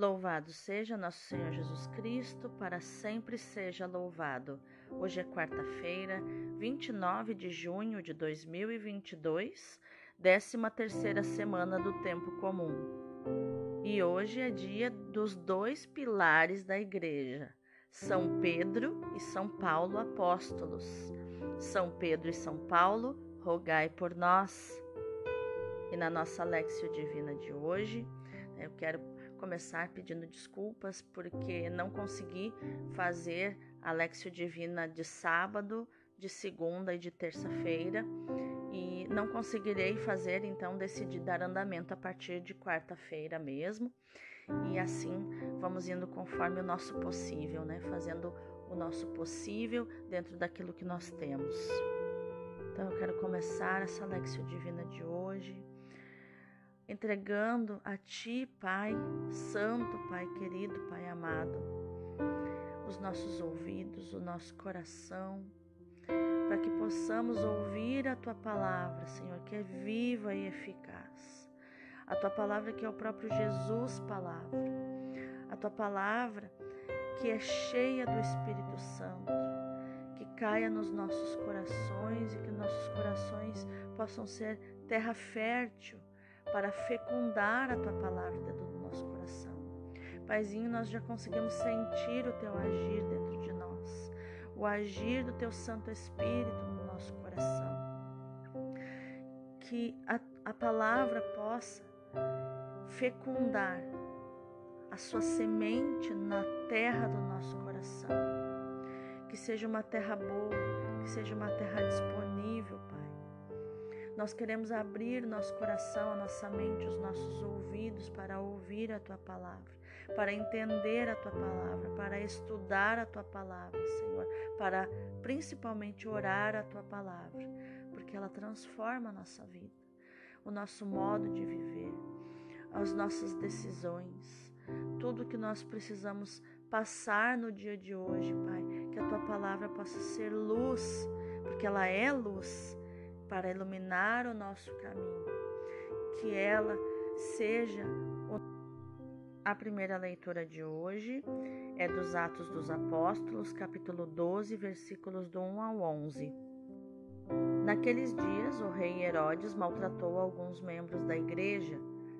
Louvado seja nosso Senhor Jesus Cristo, para sempre seja louvado. Hoje é quarta-feira, 29 de junho de 2022, 13 terceira semana do tempo comum. E hoje é dia dos dois pilares da igreja, São Pedro e São Paulo apóstolos. São Pedro e São Paulo, rogai por nós. E na nossa Lexio Divina de hoje, eu quero começar pedindo desculpas porque não consegui fazer a Lexio Divina de sábado, de segunda e de terça-feira e não conseguirei fazer, então decidi dar andamento a partir de quarta-feira mesmo. E assim vamos indo conforme o nosso possível, né? Fazendo o nosso possível dentro daquilo que nós temos. Então eu quero começar essa Lexio Divina de hoje entregando a Ti, Pai Santo, Pai querido, Pai amado, os nossos ouvidos, o nosso coração, para que possamos ouvir a Tua palavra, Senhor, que é viva e eficaz. A Tua palavra que é o próprio Jesus, palavra. A Tua palavra que é cheia do Espírito Santo, que caia nos nossos corações e que nossos corações possam ser terra fértil para fecundar a tua palavra dentro do nosso coração. Paizinho, nós já conseguimos sentir o teu agir dentro de nós, o agir do teu Santo Espírito no nosso coração. Que a, a palavra possa fecundar a sua semente na terra do nosso coração. Que seja uma terra boa, que seja uma terra disponível, nós queremos abrir nosso coração, a nossa mente, os nossos ouvidos para ouvir a tua palavra, para entender a tua palavra, para estudar a tua palavra, Senhor, para principalmente orar a tua palavra, porque ela transforma a nossa vida, o nosso modo de viver, as nossas decisões, tudo que nós precisamos passar no dia de hoje, Pai, que a tua palavra possa ser luz, porque ela é luz para iluminar o nosso caminho. Que ela seja a primeira leitura de hoje é dos Atos dos Apóstolos, capítulo 12, versículos do 1 ao 11. Naqueles dias, o rei Herodes maltratou alguns membros da igreja,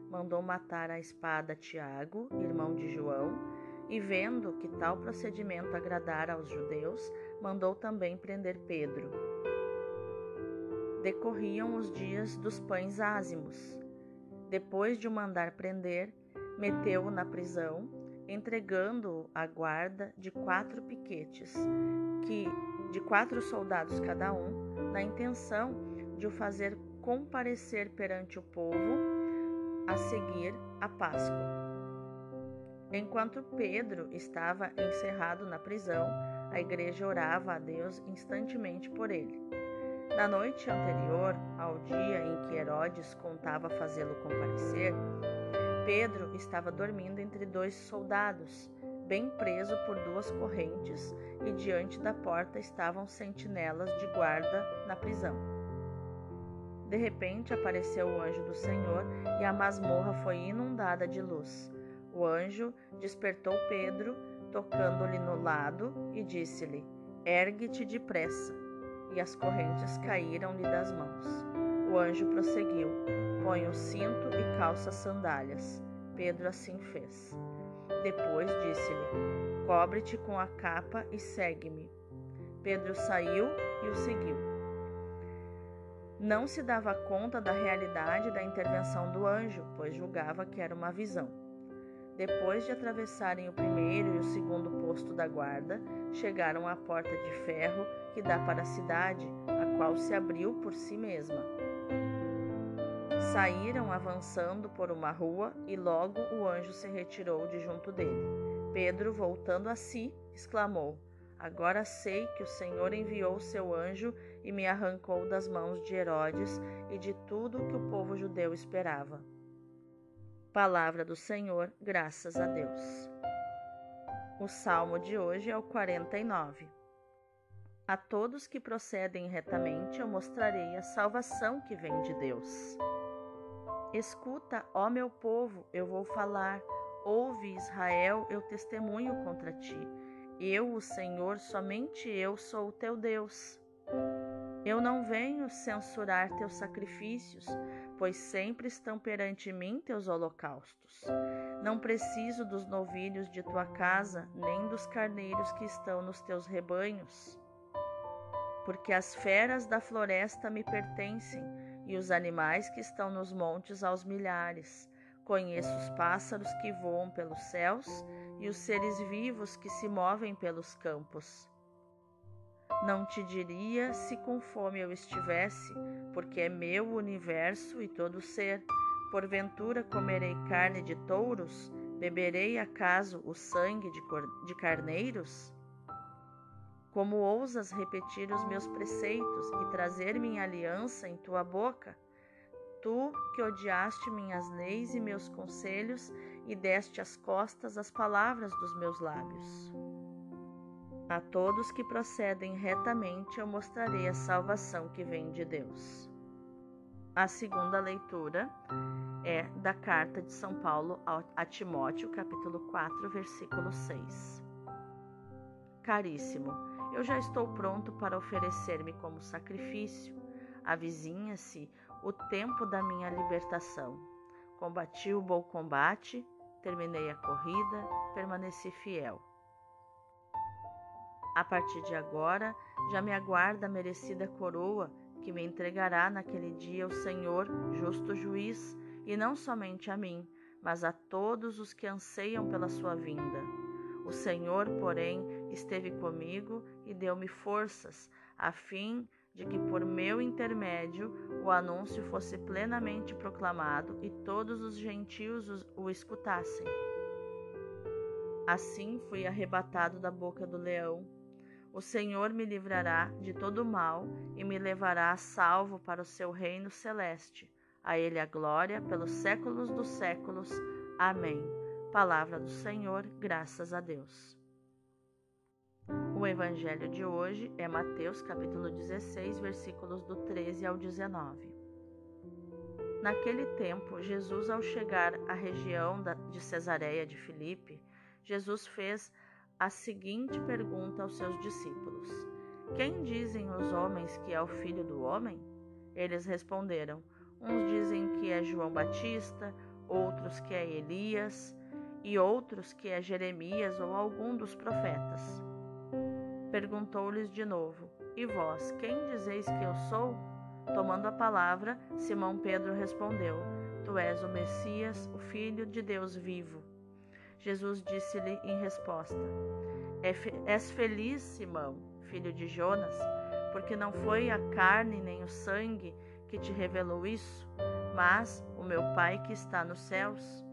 mandou matar a espada Tiago, irmão de João, e vendo que tal procedimento agradara aos judeus, mandou também prender Pedro decorriam os dias dos pães ázimos. Depois de o mandar prender, meteu-o na prisão, entregando-o à guarda de quatro piquetes, que de quatro soldados cada um, na intenção de o fazer comparecer perante o povo a seguir a Páscoa. Enquanto Pedro estava encerrado na prisão, a igreja orava a Deus instantemente por ele. Na noite anterior ao dia em que Herodes contava fazê-lo comparecer, Pedro estava dormindo entre dois soldados, bem preso por duas correntes, e diante da porta estavam sentinelas de guarda na prisão. De repente apareceu o anjo do Senhor e a masmorra foi inundada de luz. O anjo despertou Pedro, tocando-lhe no lado, e disse-lhe: Ergue-te depressa e as correntes caíram-lhe das mãos. O anjo prosseguiu: Põe o cinto e calça as sandálias. Pedro assim fez. Depois disse-lhe: Cobre-te com a capa e segue-me. Pedro saiu e o seguiu. Não se dava conta da realidade da intervenção do anjo, pois julgava que era uma visão. Depois de atravessarem o primeiro e o segundo posto da guarda, chegaram à porta de ferro que dá para a cidade, a qual se abriu por si mesma. Saíram avançando por uma rua e logo o anjo se retirou de junto dele. Pedro, voltando a si, exclamou: Agora sei que o Senhor enviou seu anjo e me arrancou das mãos de Herodes e de tudo o que o povo judeu esperava. Palavra do Senhor, graças a Deus. O salmo de hoje é o 49. A todos que procedem retamente eu mostrarei a salvação que vem de Deus. Escuta, ó meu povo, eu vou falar. Ouve, Israel, eu testemunho contra ti. Eu, o Senhor, somente eu sou o teu Deus. Eu não venho censurar teus sacrifícios, pois sempre estão perante mim teus holocaustos. Não preciso dos novilhos de tua casa, nem dos carneiros que estão nos teus rebanhos. Porque as feras da floresta me pertencem, e os animais que estão nos montes aos milhares. Conheço os pássaros que voam pelos céus e os seres vivos que se movem pelos campos. Não te diria se com fome eu estivesse, porque é meu o universo e todo ser. Porventura comerei carne de touros? Beberei acaso o sangue de, de carneiros? Como ousas repetir os meus preceitos e trazer minha aliança em tua boca? Tu que odiaste minhas leis e meus conselhos e deste as costas às palavras dos meus lábios. A todos que procedem retamente eu mostrarei a salvação que vem de Deus. A segunda leitura é da carta de São Paulo a Timóteo, capítulo 4, versículo 6. Caríssimo, eu já estou pronto para oferecer-me como sacrifício. Avizinha-se o tempo da minha libertação. Combati o bom combate, terminei a corrida, permaneci fiel. A partir de agora, já me aguarda a merecida coroa que me entregará naquele dia o Senhor, justo juiz, e não somente a mim, mas a todos os que anseiam pela sua vinda. O Senhor, porém, esteve comigo e deu-me forças, a fim de que por meu intermédio o anúncio fosse plenamente proclamado e todos os gentios o escutassem. Assim fui arrebatado da boca do leão. O Senhor me livrará de todo mal e me levará a salvo para o seu reino celeste. A Ele a glória pelos séculos dos séculos. Amém. Palavra do Senhor, graças a Deus. O evangelho de hoje é Mateus capítulo 16, versículos do 13 ao 19. Naquele tempo, Jesus, ao chegar à região de Cesareia de Filipe, Jesus fez a seguinte pergunta aos seus discípulos: Quem dizem os homens que é o filho do homem? Eles responderam: Uns dizem que é João Batista, outros que é Elias, e outros que é Jeremias ou algum dos profetas. Perguntou-lhes de novo: E vós, quem dizeis que eu sou? Tomando a palavra, Simão Pedro respondeu: Tu és o Messias, o Filho de Deus vivo. Jesus disse-lhe em resposta: é És feliz, Simão, filho de Jonas, porque não foi a carne nem o sangue que te revelou isso, mas o meu Pai que está nos céus.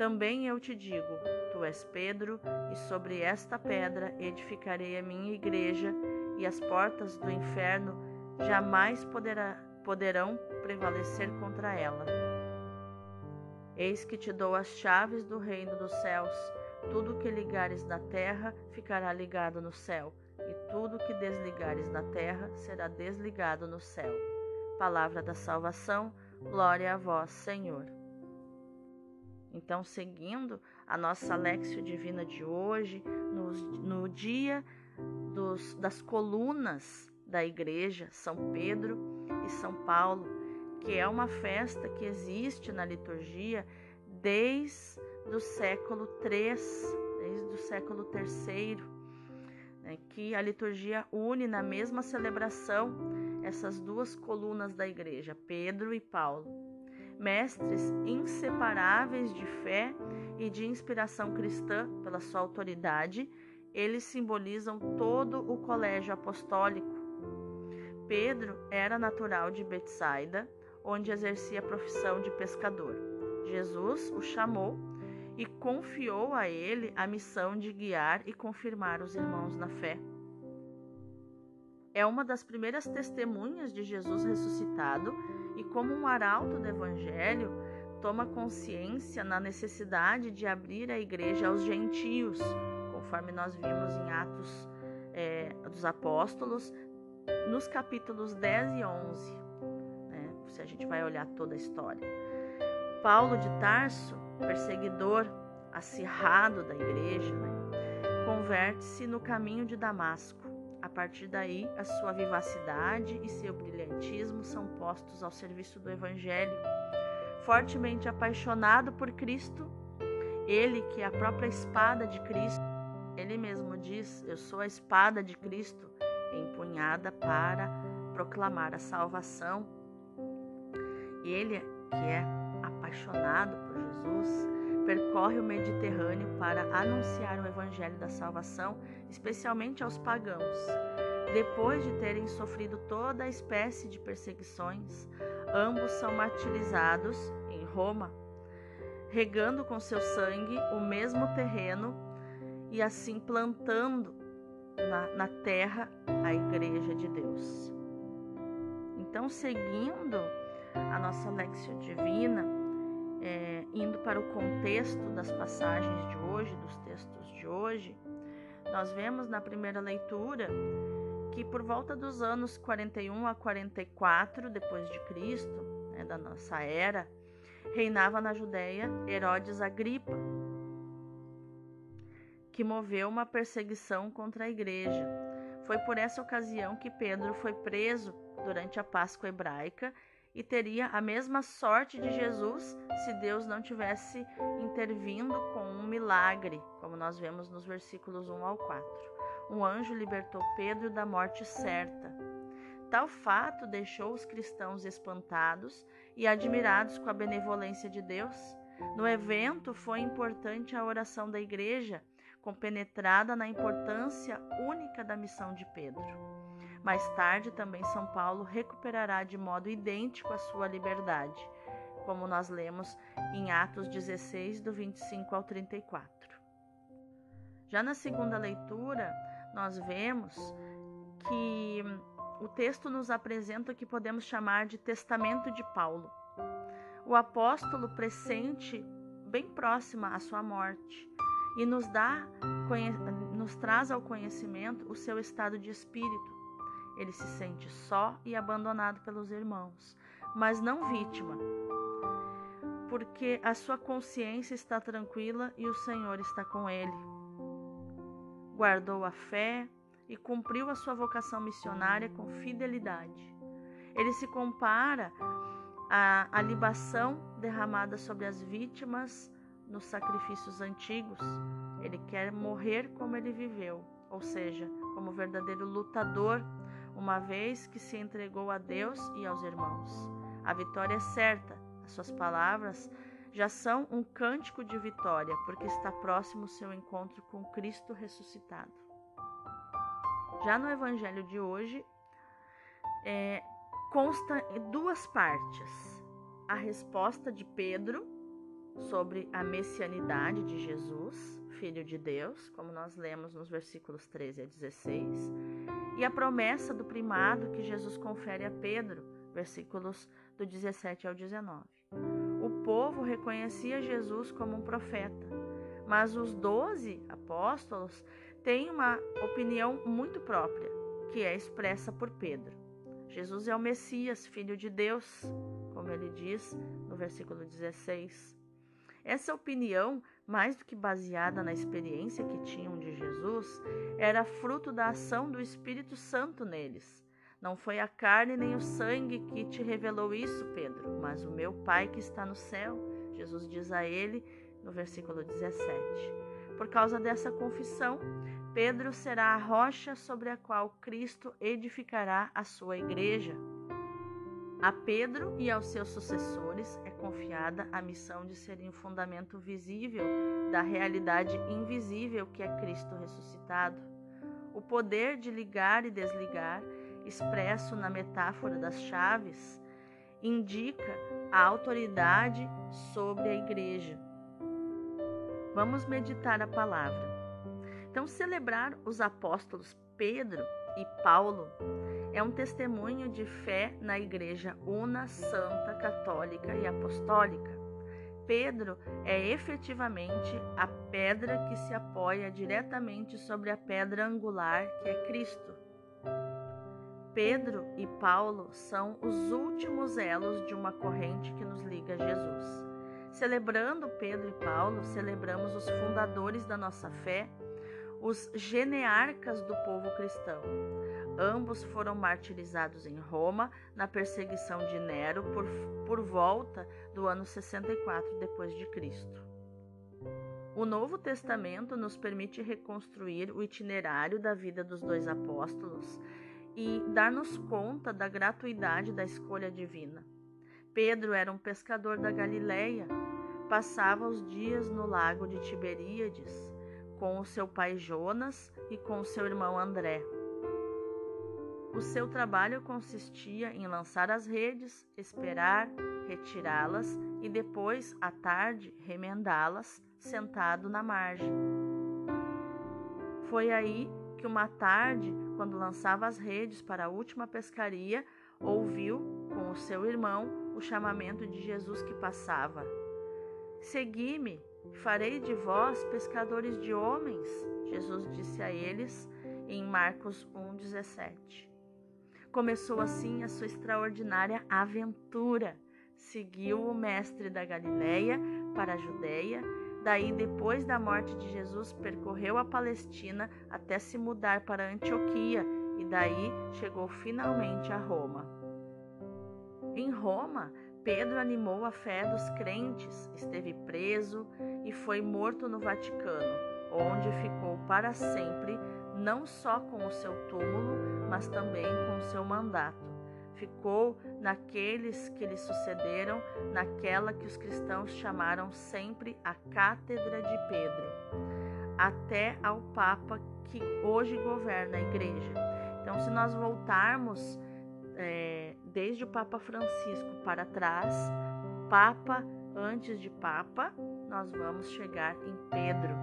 Também eu te digo: Tu és Pedro, e sobre esta pedra edificarei a minha igreja, e as portas do inferno jamais poderá, poderão prevalecer contra ela. Eis que te dou as chaves do reino dos céus. Tudo que ligares na terra ficará ligado no céu, e tudo que desligares na terra será desligado no céu. Palavra da salvação, glória a vós, Senhor. Então, seguindo a nossa Lexio Divina de hoje, no, no dia dos, das colunas da igreja, São Pedro e São Paulo, que é uma festa que existe na liturgia desde o século III, desde o século III, né, que a liturgia une na mesma celebração essas duas colunas da igreja, Pedro e Paulo mestres inseparáveis de fé e de inspiração cristã pela sua autoridade, eles simbolizam todo o colégio apostólico. Pedro era natural de Betsaida, onde exercia a profissão de pescador. Jesus o chamou e confiou a ele a missão de guiar e confirmar os irmãos na fé. É uma das primeiras testemunhas de Jesus ressuscitado e, como um arauto do Evangelho, toma consciência na necessidade de abrir a igreja aos gentios, conforme nós vimos em Atos é, dos Apóstolos, nos capítulos 10 e 11, né, se a gente vai olhar toda a história. Paulo de Tarso, perseguidor acirrado da igreja, né, converte-se no caminho de Damasco. A partir daí, a sua vivacidade e seu brilhantismo são postos ao serviço do Evangelho. Fortemente apaixonado por Cristo, ele que é a própria espada de Cristo, ele mesmo diz: Eu sou a espada de Cristo, empunhada para proclamar a salvação. Ele que é apaixonado por Jesus, percorre o Mediterrâneo para anunciar o evangelho da salvação, especialmente aos pagãos. Depois de terem sofrido toda a espécie de perseguições, ambos são martirizados em Roma, regando com seu sangue o mesmo terreno e assim plantando na, na terra a igreja de Deus. Então, seguindo a nossa Lexio Divina, é, indo para o contexto das passagens de hoje, dos textos de hoje, nós vemos na primeira leitura que por volta dos anos 41 a 44 depois de Cristo, né, da nossa era, reinava na Judéia Herodes Agripa, que moveu uma perseguição contra a igreja. Foi por essa ocasião que Pedro foi preso durante a Páscoa hebraica e teria a mesma sorte de Jesus se Deus não tivesse intervindo com um milagre, como nós vemos nos versículos 1 ao 4. Um anjo libertou Pedro da morte certa. Tal fato deixou os cristãos espantados e admirados com a benevolência de Deus. No evento foi importante a oração da igreja, compenetrada na importância única da missão de Pedro. Mais tarde, também São Paulo recuperará de modo idêntico a sua liberdade, como nós lemos em Atos 16, do 25 ao 34. Já na segunda leitura, nós vemos que o texto nos apresenta o que podemos chamar de testamento de Paulo. O apóstolo pressente bem próxima à sua morte e nos dá nos traz ao conhecimento o seu estado de espírito ele se sente só e abandonado pelos irmãos, mas não vítima, porque a sua consciência está tranquila e o Senhor está com ele. Guardou a fé e cumpriu a sua vocação missionária com fidelidade. Ele se compara à, libação derramada sobre as vítimas nos sacrifícios antigos. Ele quer morrer como ele viveu, ou seja, como verdadeiro lutador uma vez que se entregou a Deus e aos irmãos. A vitória é certa, as suas palavras já são um cântico de vitória, porque está próximo o seu encontro com Cristo ressuscitado. Já no Evangelho de hoje, é, consta em duas partes: a resposta de Pedro sobre a messianidade de Jesus Filho de Deus, como nós lemos nos versículos 13 a 16, e a promessa do primado que Jesus confere a Pedro, versículos do 17 ao 19. O povo reconhecia Jesus como um profeta, mas os doze apóstolos têm uma opinião muito própria, que é expressa por Pedro. Jesus é o Messias, filho de Deus, como ele diz no versículo 16. Essa opinião mais do que baseada na experiência que tinham de Jesus, era fruto da ação do Espírito Santo neles. Não foi a carne nem o sangue que te revelou isso, Pedro, mas o meu Pai que está no céu. Jesus diz a ele no versículo 17. Por causa dessa confissão, Pedro será a rocha sobre a qual Cristo edificará a sua igreja. A Pedro e aos seus sucessores é confiada a missão de serem o fundamento visível da realidade invisível que é Cristo ressuscitado. O poder de ligar e desligar, expresso na metáfora das chaves, indica a autoridade sobre a igreja. Vamos meditar a palavra. Então, celebrar os apóstolos Pedro e Paulo é um testemunho de fé na Igreja Una, Santa, Católica e Apostólica. Pedro é efetivamente a pedra que se apoia diretamente sobre a pedra angular que é Cristo. Pedro e Paulo são os últimos elos de uma corrente que nos liga a Jesus. Celebrando Pedro e Paulo, celebramos os fundadores da nossa fé, os genearcas do povo cristão. Ambos foram martirizados em Roma na perseguição de Nero por, por volta do ano 64 depois de Cristo. O Novo Testamento nos permite reconstruir o itinerário da vida dos dois apóstolos e dar-nos conta da gratuidade da escolha divina. Pedro era um pescador da Galileia, passava os dias no lago de Tiberíades com o seu pai Jonas e com seu irmão André. O seu trabalho consistia em lançar as redes, esperar, retirá-las e depois, à tarde, remendá-las, sentado na margem. Foi aí que uma tarde, quando lançava as redes para a última pescaria, ouviu, com o seu irmão, o chamamento de Jesus que passava. Segui-me, farei de vós pescadores de homens, Jesus disse a eles em Marcos 1,17. Começou assim a sua extraordinária aventura. Seguiu o mestre da Galileia para a Judéia, daí depois da morte de Jesus percorreu a Palestina até se mudar para Antioquia e daí chegou finalmente a Roma. Em Roma, Pedro animou a fé dos crentes, esteve preso e foi morto no Vaticano, onde ficou para sempre não só com o seu túmulo, mas também com o seu mandato. Ficou naqueles que lhe sucederam, naquela que os cristãos chamaram sempre a Cátedra de Pedro, até ao Papa que hoje governa a Igreja. Então, se nós voltarmos é, desde o Papa Francisco para trás, Papa antes de Papa, nós vamos chegar em Pedro.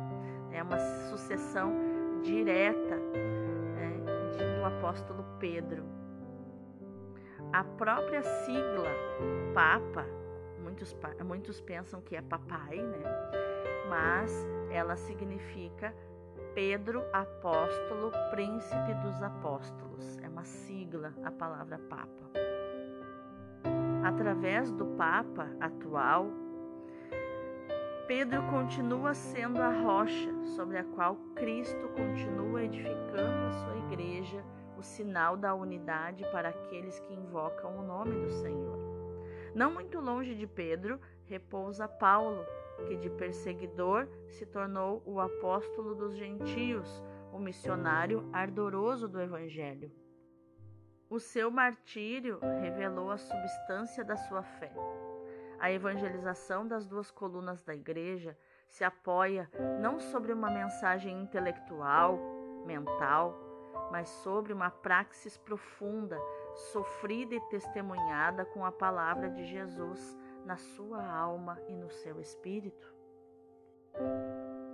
É uma sucessão direta né, do apóstolo Pedro. A própria sigla Papa, muitos, muitos pensam que é papai, né? Mas ela significa Pedro Apóstolo, Príncipe dos Apóstolos. É uma sigla a palavra Papa. Através do Papa atual, Pedro continua sendo a rocha sobre a qual Cristo continua edificando a sua igreja, o sinal da unidade para aqueles que invocam o nome do Senhor. Não muito longe de Pedro repousa Paulo, que de perseguidor se tornou o apóstolo dos gentios, o missionário ardoroso do Evangelho. O seu martírio revelou a substância da sua fé. A evangelização das duas colunas da igreja se apoia não sobre uma mensagem intelectual, mental, mas sobre uma praxis profunda, sofrida e testemunhada com a palavra de Jesus na sua alma e no seu espírito.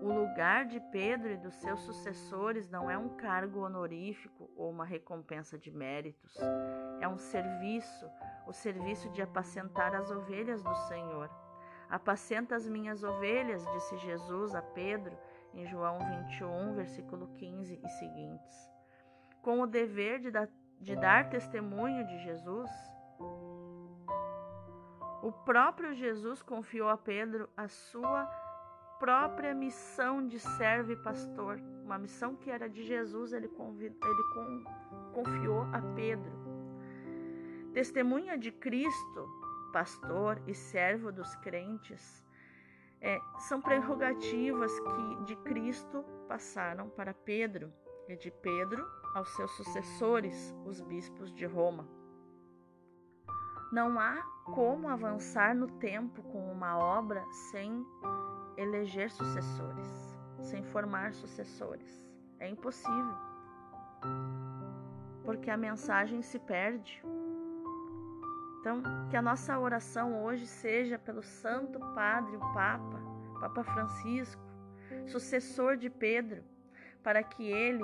O lugar de Pedro e dos seus sucessores não é um cargo honorífico ou uma recompensa de méritos, é um serviço, o serviço de apacentar as ovelhas do Senhor. Apacenta as minhas ovelhas, disse Jesus a Pedro em João 21, versículo 15 e seguintes. Com o dever de, de dar testemunho de Jesus, o próprio Jesus confiou a Pedro a sua própria missão de servo e pastor, uma missão que era de Jesus, ele, ele confiou a Pedro. Testemunha de Cristo, pastor e servo dos crentes, é, são prerrogativas que de Cristo passaram para Pedro e de Pedro aos seus sucessores, os bispos de Roma. Não há como avançar no tempo com uma obra sem eleger sucessores, sem formar sucessores. É impossível. Porque a mensagem se perde. Então, que a nossa oração hoje seja pelo Santo Padre, o Papa, Papa Francisco, sucessor de Pedro, para que ele,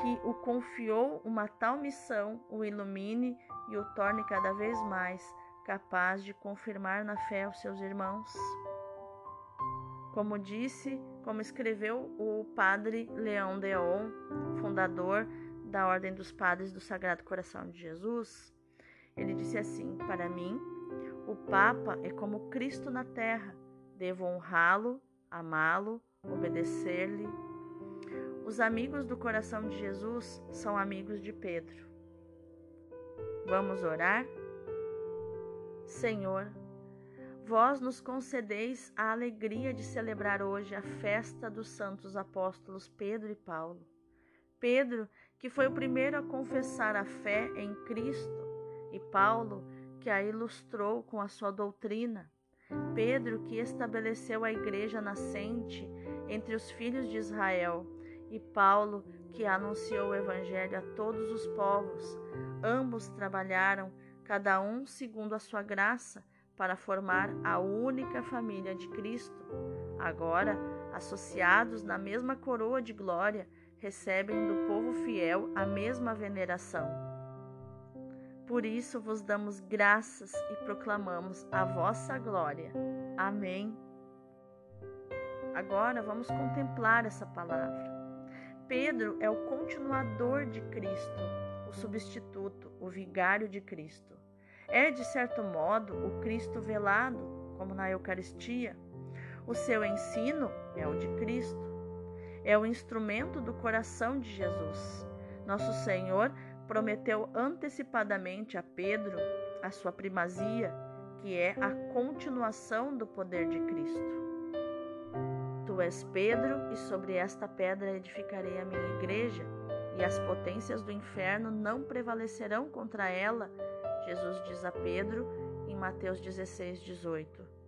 que o confiou uma tal missão, o ilumine e o torne cada vez mais capaz de confirmar na fé os seus irmãos. Como disse, como escreveu o padre Leão Deon, fundador da Ordem dos Padres do Sagrado Coração de Jesus, ele disse assim: Para mim, o Papa é como Cristo na terra, Devo honrá-lo, amá-lo, obedecer-lhe. Os amigos do coração de Jesus são amigos de Pedro. Vamos orar? Senhor, vós nos concedeis a alegria de celebrar hoje a festa dos santos apóstolos Pedro e Paulo. Pedro, que foi o primeiro a confessar a fé em Cristo, e Paulo, que a ilustrou com a sua doutrina. Pedro, que estabeleceu a igreja nascente entre os filhos de Israel, e Paulo, que anunciou o evangelho a todos os povos. Ambos trabalharam, cada um segundo a sua graça, para formar a única família de Cristo. Agora, associados na mesma coroa de glória, recebem do povo fiel a mesma veneração. Por isso vos damos graças e proclamamos a vossa glória. Amém. Agora vamos contemplar essa palavra. Pedro é o continuador de Cristo, o substituto, o vigário de Cristo. É, de certo modo, o Cristo velado, como na Eucaristia. O seu ensino é o de Cristo é o instrumento do coração de Jesus. Nosso Senhor prometeu antecipadamente a Pedro a sua primazia, que é a continuação do poder de Cristo. Tu és Pedro, e sobre esta pedra edificarei a minha igreja, e as potências do inferno não prevalecerão contra ela. Jesus diz a Pedro em Mateus 16, 18.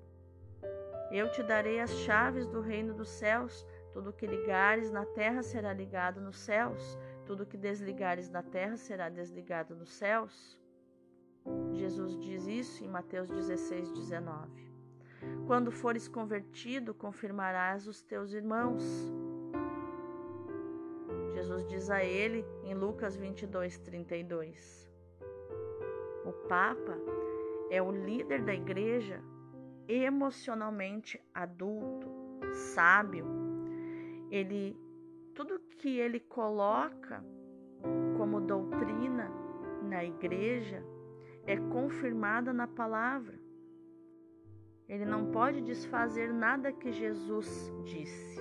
Eu te darei as chaves do reino dos céus. Tudo que ligares na terra será ligado nos céus, tudo que desligares na terra será desligado nos céus. Jesus diz isso em Mateus 16, 19. Quando fores convertido, confirmarás os teus irmãos. Jesus diz a ele em Lucas 22, 32. O Papa é o líder da igreja emocionalmente adulto, sábio, ele tudo que ele coloca como doutrina na igreja é confirmada na palavra. Ele não pode desfazer nada que Jesus disse.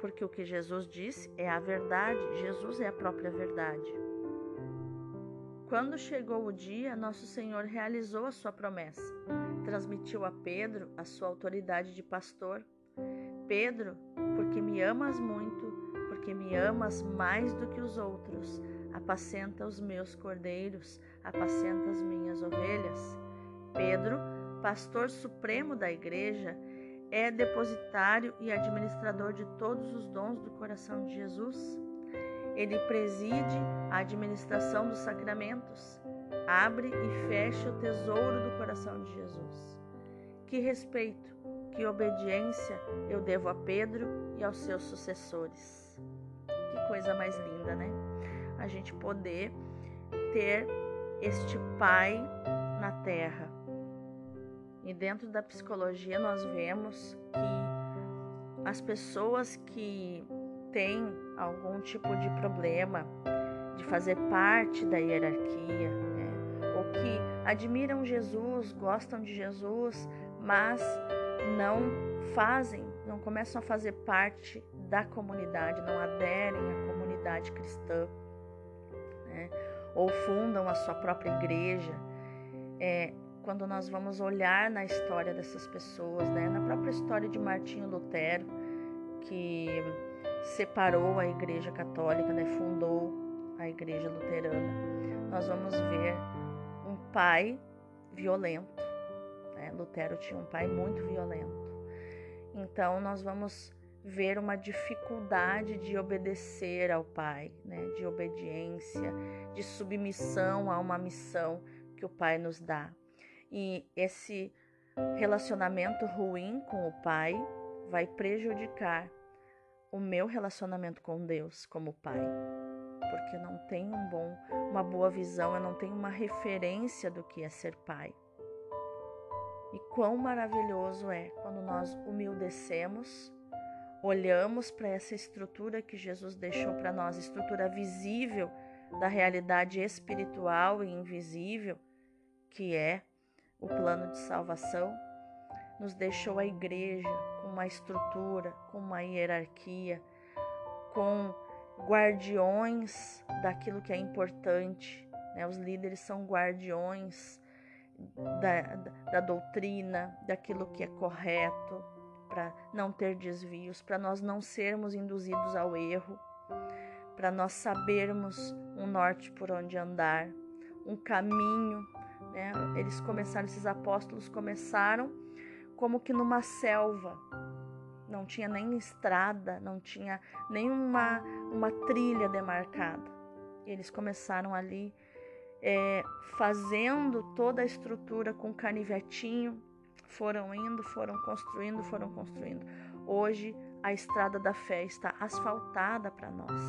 Porque o que Jesus disse é a verdade, Jesus é a própria verdade. Quando chegou o dia, nosso Senhor realizou a sua promessa. Transmitiu a Pedro a sua autoridade de pastor Pedro, porque me amas muito, porque me amas mais do que os outros, apacenta os meus cordeiros, apacenta as minhas ovelhas. Pedro, pastor supremo da igreja, é depositário e administrador de todos os dons do coração de Jesus. Ele preside a administração dos sacramentos, abre e fecha o tesouro do coração de Jesus. Que respeito, que obediência eu devo a Pedro e aos seus sucessores. Que coisa mais linda, né? A gente poder ter este Pai na terra. E dentro da psicologia nós vemos que as pessoas que têm algum tipo de problema de fazer parte da hierarquia, né? ou que admiram Jesus, gostam de Jesus, mas não fazem, não começam a fazer parte da comunidade, não aderem à comunidade cristã, né? ou fundam a sua própria igreja. É, quando nós vamos olhar na história dessas pessoas, né? na própria história de Martinho Lutero, que separou a Igreja Católica, né? fundou a Igreja Luterana, nós vamos ver um pai violento, Lutero tinha um pai muito violento. Então nós vamos ver uma dificuldade de obedecer ao pai, né? de obediência, de submissão a uma missão que o pai nos dá. E esse relacionamento ruim com o pai vai prejudicar o meu relacionamento com Deus como pai, porque eu não tenho um bom, uma boa visão, eu não tenho uma referência do que é ser pai. E quão maravilhoso é quando nós humildecemos, olhamos para essa estrutura que Jesus deixou para nós, estrutura visível da realidade espiritual e invisível, que é o plano de salvação, nos deixou a igreja uma estrutura, com uma hierarquia, com guardiões daquilo que é importante. Né? Os líderes são guardiões da, da, doutrina, daquilo que é correto, para não ter desvios, para nós não sermos induzidos ao erro, para nós sabermos um norte por onde andar, um caminho. Né? Eles começaram, esses apóstolos começaram como que numa selva, não tinha nem estrada, não tinha nenhuma uma trilha demarcada. Eles começaram ali é, fazendo toda a estrutura com canivetinho, foram indo, foram construindo, foram construindo. Hoje a estrada da fé está asfaltada para nós.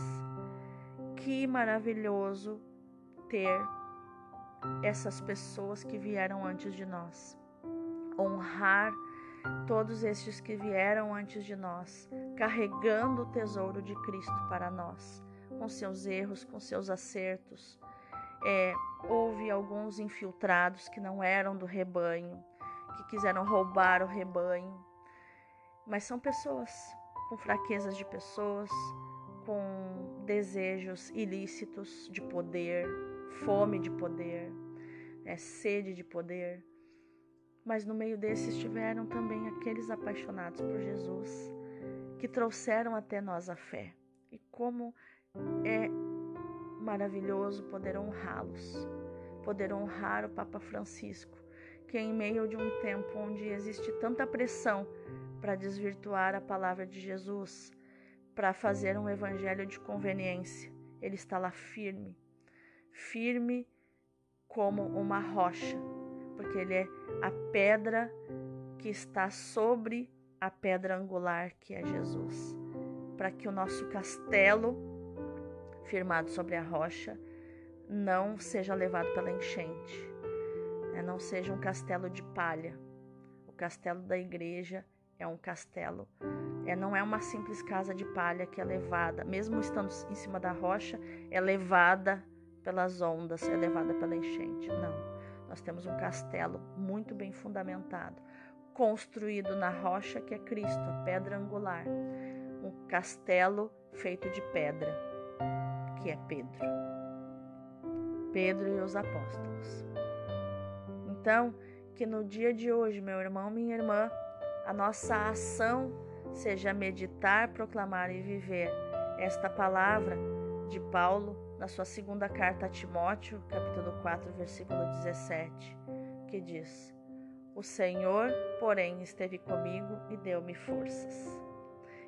Que maravilhoso ter essas pessoas que vieram antes de nós. Honrar todos estes que vieram antes de nós, carregando o tesouro de Cristo para nós, com seus erros, com seus acertos. É, houve alguns infiltrados que não eram do rebanho, que quiseram roubar o rebanho, mas são pessoas com fraquezas de pessoas, com desejos ilícitos de poder, fome de poder, é, sede de poder mas no meio desses estiveram também aqueles apaixonados por Jesus, que trouxeram até nós a fé. E como é maravilhoso poder honrá-los, poder honrar o Papa Francisco, que em meio de um tempo onde existe tanta pressão para desvirtuar a palavra de Jesus, para fazer um evangelho de conveniência, ele está lá firme, firme como uma rocha, porque ele é a pedra que está sobre a pedra angular que é Jesus, para que o nosso castelo, firmado sobre a rocha, não seja levado pela enchente, né? não seja um castelo de palha. O castelo da igreja é um castelo, é, não é uma simples casa de palha que é levada, mesmo estando em cima da rocha, é levada pelas ondas, é levada pela enchente. Não nós temos um castelo muito bem fundamentado, construído na rocha que é Cristo, a pedra angular. Um castelo feito de pedra, que é Pedro. Pedro e os apóstolos. Então, que no dia de hoje, meu irmão, minha irmã, a nossa ação seja meditar, proclamar e viver esta palavra de Paulo na sua segunda carta a Timóteo, capítulo 4, versículo 17, que diz: O Senhor, porém, esteve comigo e deu-me forças.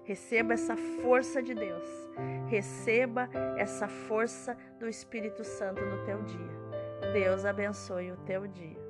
Receba essa força de Deus. Receba essa força do Espírito Santo no teu dia. Deus abençoe o teu dia.